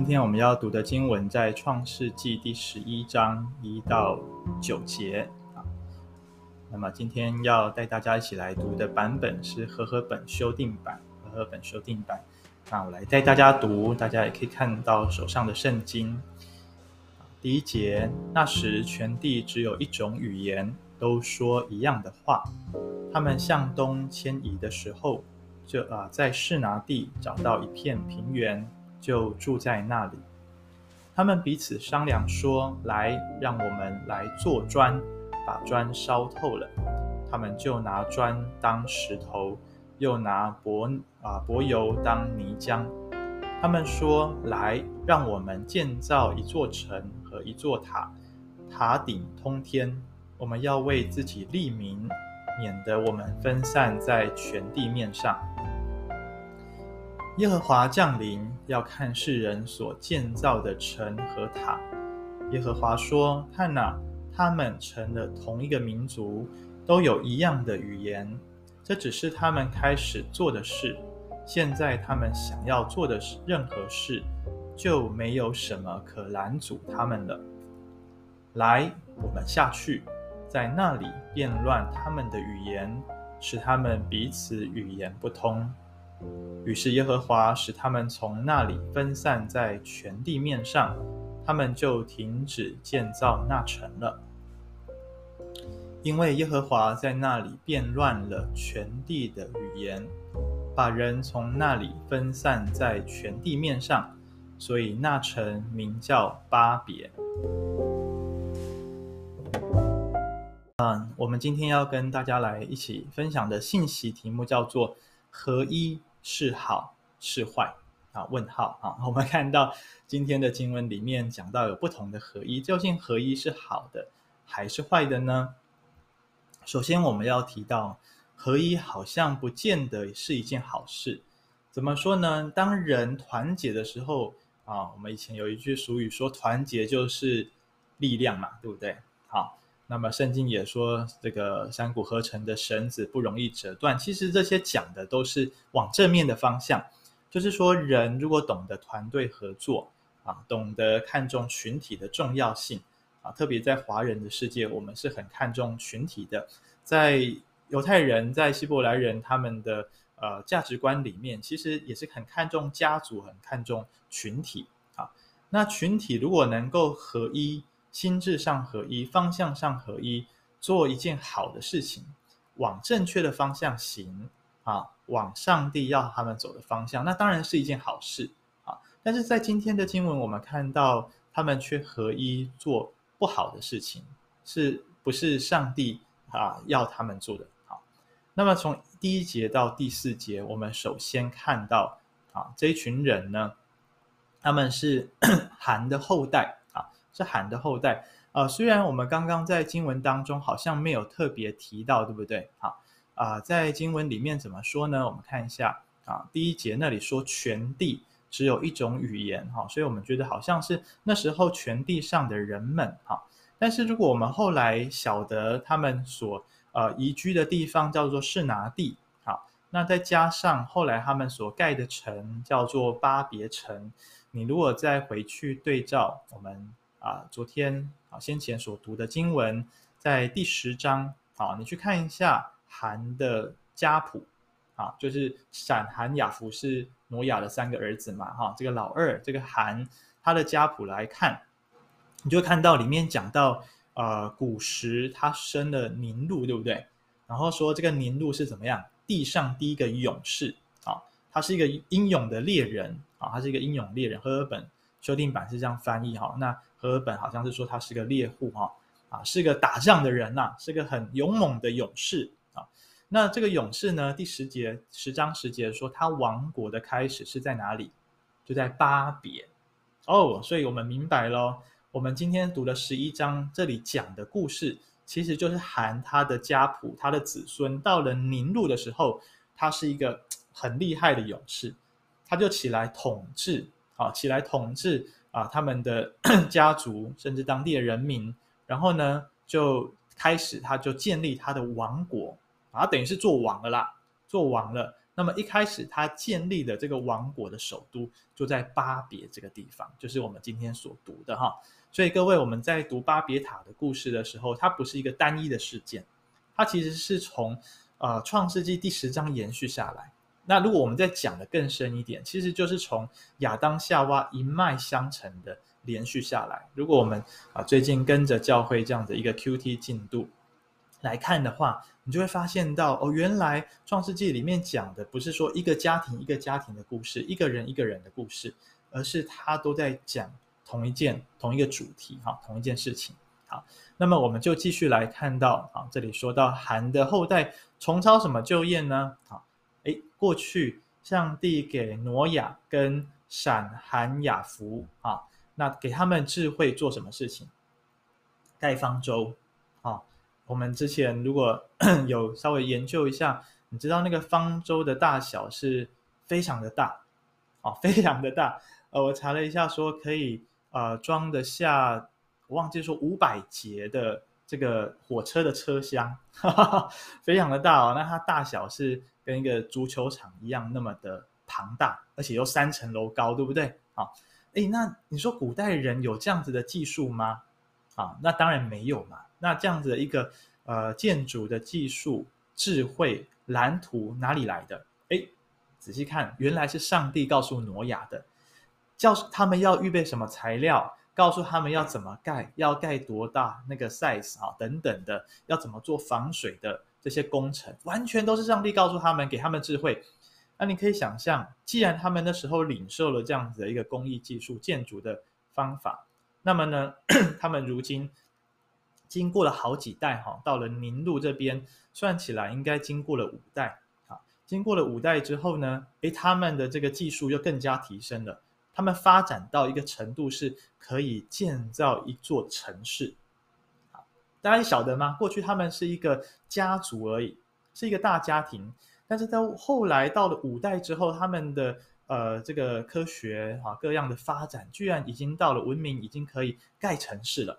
今天我们要读的经文在创世纪第十一章一到九节啊。那么今天要带大家一起来读的版本是和合本修订版，和合本修订版。那我来带大家读，大家也可以看到手上的圣经。第一节，那时全地只有一种语言，都说一样的话。他们向东迁移的时候，就啊在示拿地找到一片平原。就住在那里。他们彼此商量说：“来，让我们来做砖，把砖烧透了。”他们就拿砖当石头，又拿柏啊柏油当泥浆。他们说：“来，让我们建造一座城和一座塔，塔顶通天。我们要为自己立名，免得我们分散在全地面上。”耶和华降临，要看世人所建造的城和塔。耶和华说：“看哪，他们成了同一个民族，都有一样的语言。这只是他们开始做的事。现在他们想要做的任何事，就没有什么可拦阻他们了。来，我们下去，在那里变乱他们的语言，使他们彼此语言不通。”于是耶和华使他们从那里分散在全地面上，他们就停止建造那城了。因为耶和华在那里变乱了全地的语言，把人从那里分散在全地面上，所以那城名叫巴别。嗯，我们今天要跟大家来一起分享的信息题目叫做“合一”。是好是坏啊？问号啊！我们看到今天的经文里面讲到有不同的合一，究竟合一是好的还是坏的呢？首先我们要提到合一好像不见得是一件好事。怎么说呢？当人团结的时候啊，我们以前有一句俗语说，团结就是力量嘛，对不对？好。那么圣经也说，这个三股合成的绳子不容易折断。其实这些讲的都是往正面的方向，就是说人如果懂得团队合作啊，懂得看重群体的重要性啊，特别在华人的世界，我们是很看重群体的。在犹太人、在希伯来人他们的呃价值观里面，其实也是很看重家族，很看重群体啊。那群体如果能够合一，心智上合一，方向上合一，做一件好的事情，往正确的方向行啊，往上帝要他们走的方向，那当然是一件好事啊。但是在今天的经文，我们看到他们却合一做不好的事情，是不是上帝啊要他们做的？好，那么从第一节到第四节，我们首先看到啊，这一群人呢，他们是 含的后代。是含的后代，呃，虽然我们刚刚在经文当中好像没有特别提到，对不对？好，啊、在经文里面怎么说呢？我们看一下啊，第一节那里说全地只有一种语言，哈，所以我们觉得好像是那时候全地上的人们，哈。但是如果我们后来晓得他们所呃移居的地方叫做示拿地，好，那再加上后来他们所盖的城叫做巴别城，你如果再回去对照我们。啊，昨天啊，先前所读的经文在第十章啊，你去看一下韩的家谱啊，就是闪、韩、雅弗是挪亚的三个儿子嘛，哈，这个老二这个韩他的家谱来看，你就看到里面讲到，呃，古时他生了宁录，对不对？然后说这个宁录是怎么样？地上第一个勇士啊，他是一个英勇的猎人啊，他是一个英勇猎人，赫尔本修订版是这样翻译哈，那。和合本好像是说他是个猎户哈啊，是个打仗的人呐、啊，是个很勇猛的勇士啊。那这个勇士呢，第十节十章十节说他王国的开始是在哪里？就在巴别哦。所以我们明白喽，我们今天读了十一章，这里讲的故事，其实就是含他的家谱，他的子孙到了宁路的时候，他是一个很厉害的勇士，他就起来统治啊，起来统治。啊，他们的 家族甚至当地的人民，然后呢，就开始他就建立他的王国，啊，等于是做王了啦，做王了。那么一开始他建立的这个王国的首都就在巴别这个地方，就是我们今天所读的哈。所以各位，我们在读巴别塔的故事的时候，它不是一个单一的事件，它其实是从呃创世纪第十章延续下来。那如果我们再讲的更深一点，其实就是从亚当夏娃一脉相承的连续下来。如果我们啊最近跟着教会这样的一个 QT 进度来看的话，你就会发现到哦，原来创世纪里面讲的不是说一个家庭一个家庭的故事，一个人一个人的故事，而是他都在讲。同一件同一个主题哈，同一件事情好，那么我们就继续来看到啊，这里说到韩的后代重操什么旧业呢？好，诶，过去上帝给挪亚跟闪、含、雅弗啊，那给他们智慧做什么事情？盖方舟啊。我们之前如果 有稍微研究一下，你知道那个方舟的大小是非常的大啊，非常的大。呃，我查了一下，说可以。呃，装得下，我忘记说五百节的这个火车的车厢，哈哈，非常的大哦。那它大小是跟一个足球场一样那么的庞大，而且又三层楼高，对不对？啊，哎，那你说古代人有这样子的技术吗？啊，那当然没有嘛。那这样子的一个呃建筑的技术、智慧、蓝图哪里来的？哎，仔细看，原来是上帝告诉挪亚的。教他们要预备什么材料，告诉他们要怎么盖，要盖多大那个 size 啊，等等的，要怎么做防水的这些工程，完全都是上帝告诉他们，给他们智慧。那你可以想象，既然他们那时候领受了这样子的一个工艺技术、建筑的方法，那么呢，他们如今经过了好几代哈，到了宁路这边，算起来应该经过了五代啊。经过了五代之后呢，诶，他们的这个技术又更加提升了。他们发展到一个程度，是可以建造一座城市。大家晓得吗？过去他们是一个家族而已，是一个大家庭。但是到后来到了五代之后，他们的呃这个科学啊各样的发展，居然已经到了文明，已经可以盖城市了。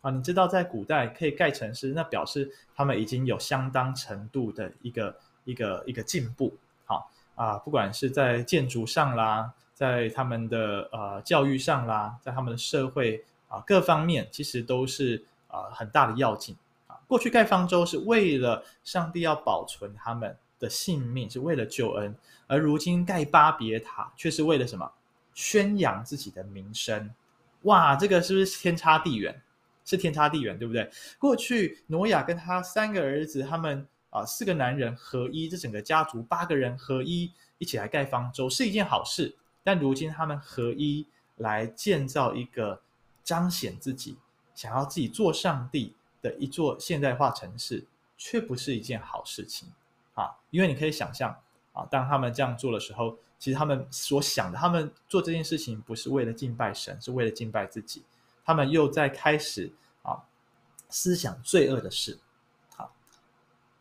啊，你知道在古代可以盖城市，那表示他们已经有相当程度的一个一个一个进步。好啊，不管是在建筑上啦。在他们的呃教育上啦，在他们的社会啊各方面，其实都是啊很大的要紧啊。过去盖方舟是为了上帝要保存他们的性命，是为了救恩；而如今盖巴别塔，却是为了什么？宣扬自己的名声。哇，这个是不是天差地远？是天差地远，对不对？过去挪亚跟他三个儿子，他们啊四个男人合一，这整个家族八个人合一，一起来盖方舟，是一件好事。但如今他们合一来建造一个彰显自己、想要自己做上帝的一座现代化城市，却不是一件好事情啊！因为你可以想象啊，当他们这样做的时候，其实他们所想的，他们做这件事情不是为了敬拜神，是为了敬拜自己。他们又在开始啊思想罪恶的事。好，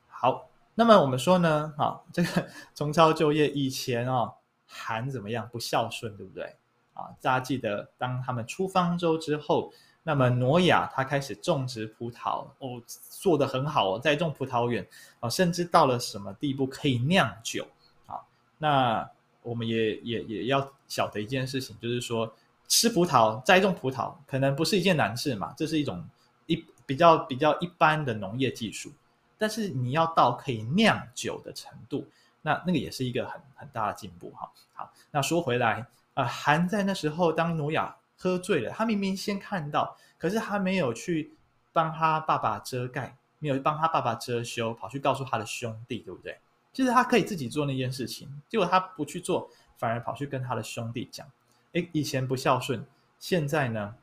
好，那么我们说呢，啊，这个 重操旧业以前啊。含怎么样？不孝顺，对不对？啊，大家记得，当他们出方舟之后，那么挪亚他开始种植葡萄，哦，做得很好哦，栽种葡萄园啊，甚至到了什么地步可以酿酒啊？那我们也也也要晓得一件事情，就是说吃葡萄、栽种葡萄可能不是一件难事嘛，这是一种一比较比较一般的农业技术，但是你要到可以酿酒的程度。那那个也是一个很很大的进步哈。好，那说回来，呃，含在那时候，当挪亚喝醉了，他明明先看到，可是他没有去帮他爸爸遮盖，没有帮他爸爸遮羞，跑去告诉他的兄弟，对不对？其实他可以自己做那件事情，结果他不去做，反而跑去跟他的兄弟讲，诶，以前不孝顺，现在呢，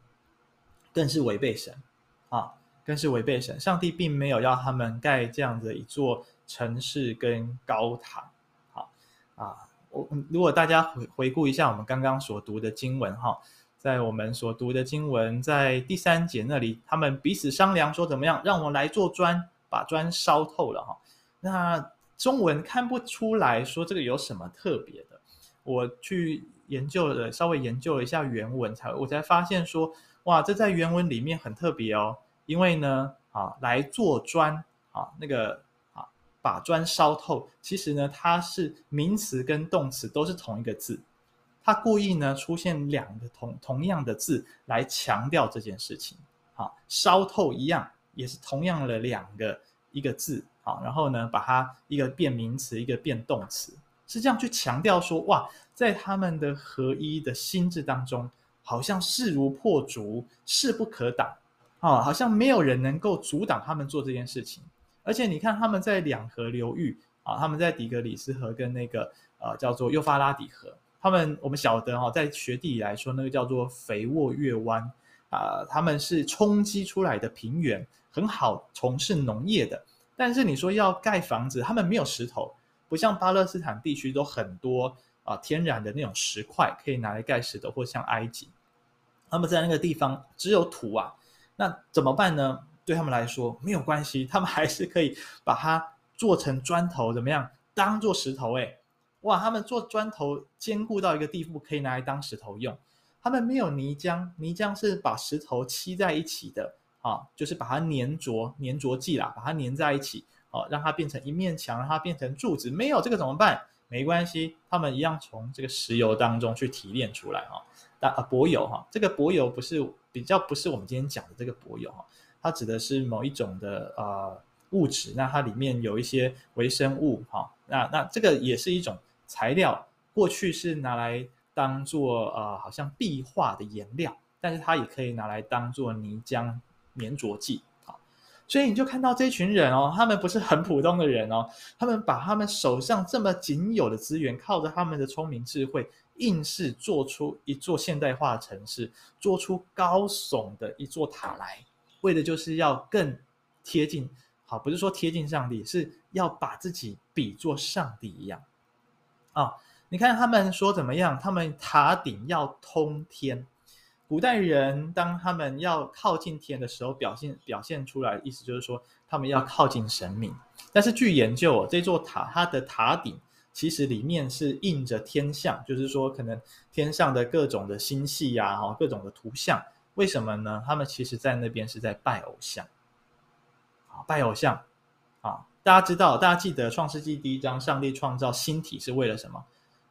更是违背神啊，更是违背神。上帝并没有要他们盖这样的一座城市跟高塔。啊，我如果大家回回顾一下我们刚刚所读的经文哈，在我们所读的经文在第三节那里，他们彼此商量说怎么样，让我来做砖，把砖烧透了哈。那中文看不出来说这个有什么特别的，我去研究了，稍微研究了一下原文才我才发现说，哇，这在原文里面很特别哦，因为呢，啊，来做砖啊，那个啊。把砖烧透，其实呢，它是名词跟动词都是同一个字，他故意呢出现两个同同样的字来强调这件事情。好，烧透一样也是同样的两个一个字。好，然后呢，把它一个变名词，一个变动词，是这样去强调说，哇，在他们的合一的心智当中，好像势如破竹，势不可挡。啊，好像没有人能够阻挡他们做这件事情。而且你看，他们在两河流域啊，他们在底格里斯河跟那个呃叫做幼发拉底河，他们我们晓得哈，在学地理来说，那个叫做肥沃月湾啊，他们是冲击出来的平原，很好从事农业的。但是你说要盖房子，他们没有石头，不像巴勒斯坦地区都很多啊天然的那种石块可以拿来盖石头，或像埃及，他们在那个地方只有土啊。那怎么办呢？对他们来说没有关系，他们还是可以把它做成砖头，怎么样？当做石头诶，哇！他们做砖头坚固到一个地步，可以拿来当石头用。他们没有泥浆，泥浆是把石头漆在一起的啊，就是把它粘着，粘着剂啦，把它粘在一起，啊，让它变成一面墙，让它变成柱子。没有这个怎么办？没关系，他们一样从这个石油当中去提炼出来啊。但啊，柏油哈，这个柏油不是。比较不是我们今天讲的这个柏油哈，它指的是某一种的呃物质，那它里面有一些微生物哈，那那这个也是一种材料，过去是拿来当做呃好像壁画的颜料，但是它也可以拿来当做泥浆粘着剂啊，所以你就看到这群人哦，他们不是很普通的人哦，他们把他们手上这么仅有的资源，靠着他们的聪明智慧。硬是做出一座现代化城市，做出高耸的一座塔来，为的就是要更贴近，好，不是说贴近上帝，是要把自己比作上帝一样。啊，你看他们说怎么样？他们塔顶要通天。古代人当他们要靠近天的时候，表现表现出来意思就是说，他们要靠近神明。但是据研究，这座塔它的塔顶。其实里面是印着天象，就是说可能天上的各种的星系呀，哈，各种的图像。为什么呢？他们其实在那边是在拜偶像，啊，拜偶像，啊，大家知道，大家记得《创世纪》第一章，上帝创造星体是为了什么？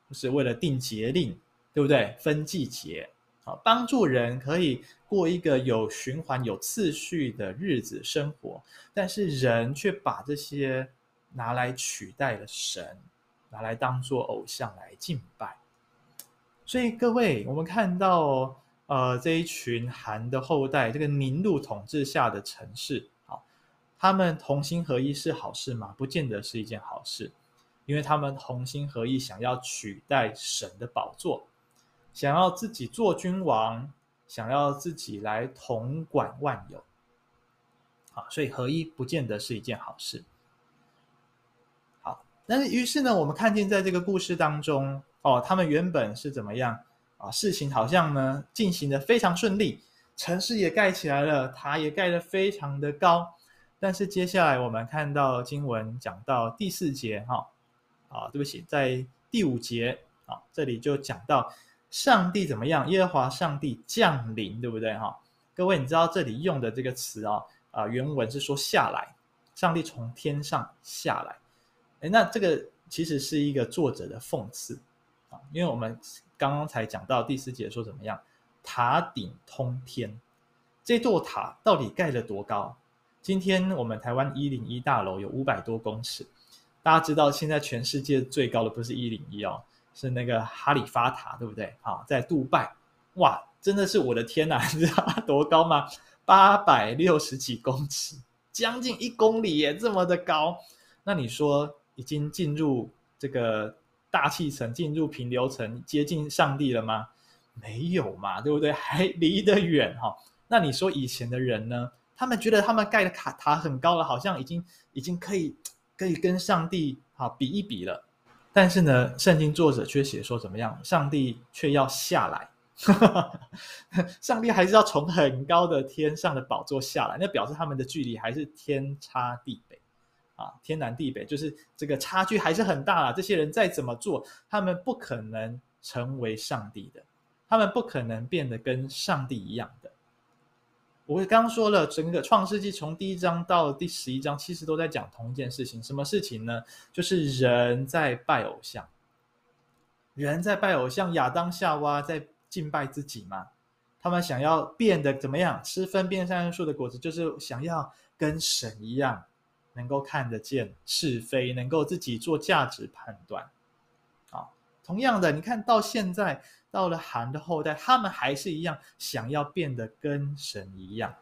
就是为了定节令，对不对？分季节，好，帮助人可以过一个有循环、有次序的日子生活。但是人却把这些拿来取代了神。拿来当做偶像来敬拜，所以各位，我们看到呃这一群韩的后代，这个宁录统治下的城市，他们同心合一是好事吗？不见得是一件好事，因为他们同心合一，想要取代神的宝座，想要自己做君王，想要自己来统管万有，好，所以合一不见得是一件好事。好但是，于是呢，我们看见在这个故事当中，哦，他们原本是怎么样啊？事情好像呢进行的非常顺利，城市也盖起来了，塔也盖得非常的高。但是接下来我们看到经文讲到第四节，哈，啊，对不起，在第五节啊，这里就讲到上帝怎么样？耶和华上帝降临，对不对？哈，各位，你知道这里用的这个词啊，啊，原文是说下来，上帝从天上下来。诶，那这个其实是一个作者的讽刺啊，因为我们刚刚才讲到第四节说怎么样，塔顶通天，这座塔到底盖了多高？今天我们台湾一零一大楼有五百多公尺，大家知道现在全世界最高的不是一零一哦，是那个哈利法塔，对不对？啊，在杜拜，哇，真的是我的天哪，你知道它多高吗？八百六十几公尺，将近一公里耶，这么的高，那你说？已经进入这个大气层，进入平流层，接近上帝了吗？没有嘛，对不对？还离得远哈。那你说以前的人呢？他们觉得他们盖的卡塔很高了，好像已经已经可以 可以跟上帝啊比一比了。但是呢，圣经作者却写说怎么样？上帝却要下来，上帝还是要从很高的天上的宝座下来，那表示他们的距离还是天差地别。啊，天南地北，就是这个差距还是很大啊。这些人再怎么做，他们不可能成为上帝的，他们不可能变得跟上帝一样的。我刚刚说了，整个创世纪从第一章到第十一章，其实都在讲同一件事情。什么事情呢？就是人在拜偶像，人在拜偶像，亚当夏娃在敬拜自己嘛。他们想要变得怎么样？吃分辨善恶树的果子，就是想要跟神一样，能够看得见是非，能够自己做价值判断。啊，同样的，你看到现在到了韩的后代，他们还是一样，想要变得跟神一样。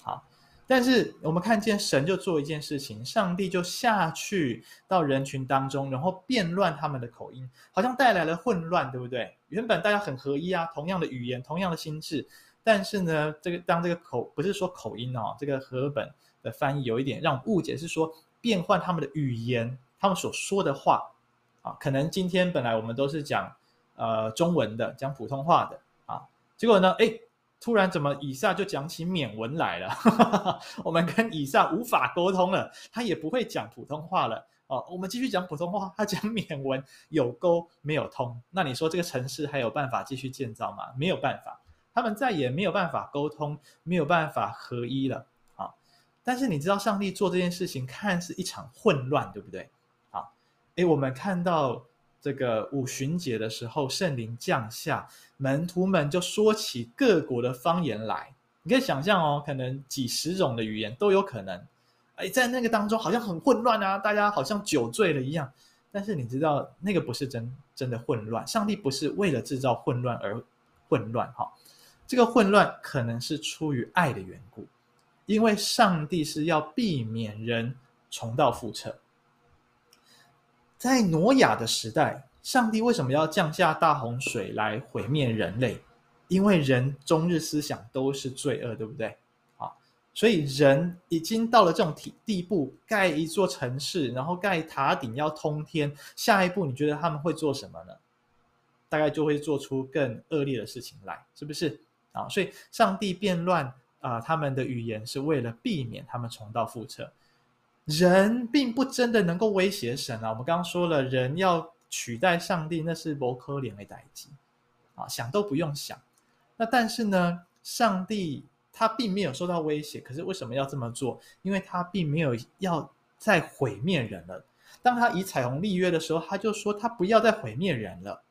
好。但是我们看见神就做一件事情，上帝就下去到人群当中，然后变乱他们的口音，好像带来了混乱，对不对？原本大家很合一啊，同样的语言，同样的心智，但是呢，这个当这个口不是说口音哦，这个和本的翻译有一点让我误解，是说变换他们的语言，他们所说的话啊，可能今天本来我们都是讲呃中文的，讲普通话的啊，结果呢，诶。突然，怎么以撒就讲起缅文来了？我们跟以撒无法沟通了，他也不会讲普通话了。哦，我们继续讲普通话，他讲缅文有沟没有通。那你说这个城市还有办法继续建造吗？没有办法，他们再也没有办法沟通，没有办法合一了。啊，但是你知道，上帝做这件事情看似一场混乱，对不对？啊，诶，我们看到。这个五旬节的时候，圣灵降下，门徒们就说起各国的方言来。你可以想象哦，可能几十种的语言都有可能。哎，在那个当中好像很混乱啊，大家好像酒醉了一样。但是你知道，那个不是真真的混乱，上帝不是为了制造混乱而混乱哈。这个混乱可能是出于爱的缘故，因为上帝是要避免人重蹈覆辙。在挪亚的时代，上帝为什么要降下大洪水来毁灭人类？因为人终日思想都是罪恶，对不对？啊，所以人已经到了这种地地步，盖一座城市，然后盖塔顶要通天。下一步，你觉得他们会做什么呢？大概就会做出更恶劣的事情来，是不是？啊，所以上帝变乱啊，他们的语言是为了避免他们重蹈覆辙。人并不真的能够威胁神啊！我们刚刚说了，人要取代上帝，那是不可能的代志啊，想都不用想。那但是呢，上帝他并没有受到威胁，可是为什么要这么做？因为他并没有要再毁灭人了。当他以彩虹立约的时候，他就说他不要再毁灭人了。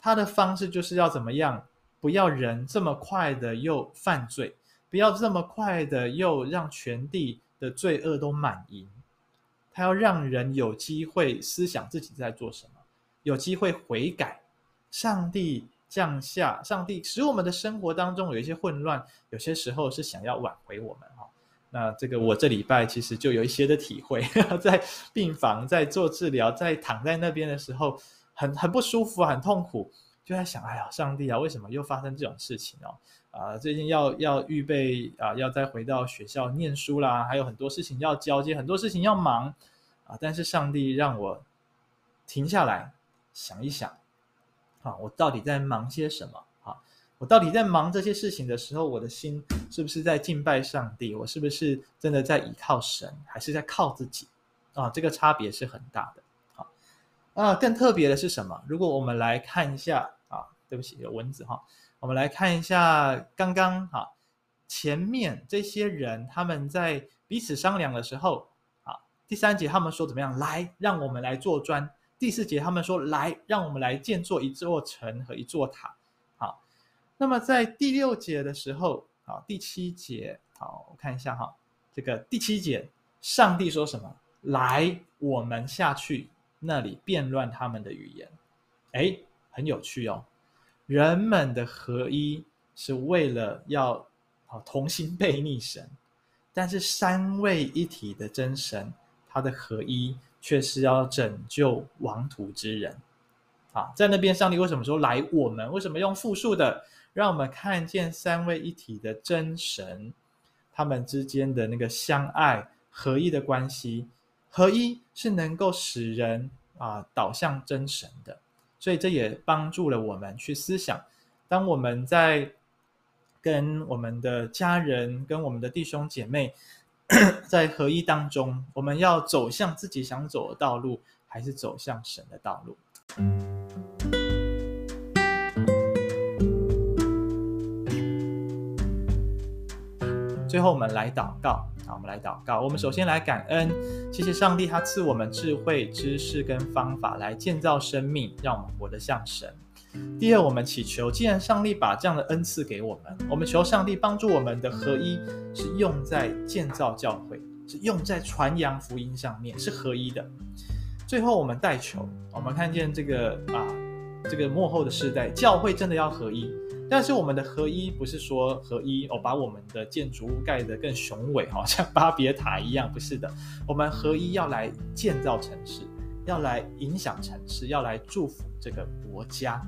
他的方式就是要怎么样？不要人这么快的又犯罪，不要这么快的又让全地。的罪恶都满盈，他要让人有机会思想自己在做什么，有机会悔改。上帝降下，上帝使我们的生活当中有一些混乱，有些时候是想要挽回我们哈。那这个我这礼拜其实就有一些的体会，在病房在做治疗，在躺在那边的时候，很很不舒服，很痛苦，就在想，哎呀，上帝啊，为什么又发生这种事情哦？啊，最近要要预备啊，要再回到学校念书啦，还有很多事情要交接，很多事情要忙啊。但是上帝让我停下来想一想，啊，我到底在忙些什么？啊，我到底在忙这些事情的时候，我的心是不是在敬拜上帝？我是不是真的在倚靠神，还是在靠自己？啊，这个差别是很大的。啊，啊，更特别的是什么？如果我们来看一下，对不起，有蚊子哈。我们来看一下刚刚哈前面这些人他们在彼此商量的时候，啊，第三节他们说怎么样？来，让我们来做砖。第四节他们说来，让我们来建造一座城和一座塔。好，那么在第六节的时候，好，第七节，好，我看一下哈，这个第七节，上帝说什么？来，我们下去那里变乱他们的语言。哎，很有趣哦。人们的合一是为了要啊同心背逆神，但是三位一体的真神，他的合一却是要拯救亡途之人。啊，在那边，上帝为什么说来我们？为什么用复数的？让我们看见三位一体的真神，他们之间的那个相爱合一的关系，合一是能够使人啊导向真神的。所以这也帮助了我们去思想，当我们在跟我们的家人、跟我们的弟兄姐妹在合一当中，我们要走向自己想走的道路，还是走向神的道路？最后，我们来祷告。好，我们来祷告。我们首先来感恩，谢谢上帝，他赐我们智慧、知识跟方法来建造生命，让我们活得像神。第二，我们祈求，既然上帝把这样的恩赐给我们，我们求上帝帮助我们的合一，是用在建造教会，是用在传扬福音上面，是合一的。最后，我们代求，我们看见这个啊，这个末后的世代，教会真的要合一。但是我们的合一不是说合一哦，把我们的建筑物盖得更雄伟，好 像巴别塔一样，不是的。我们合一要来建造城市，要来影响城市，要来祝福这个国家。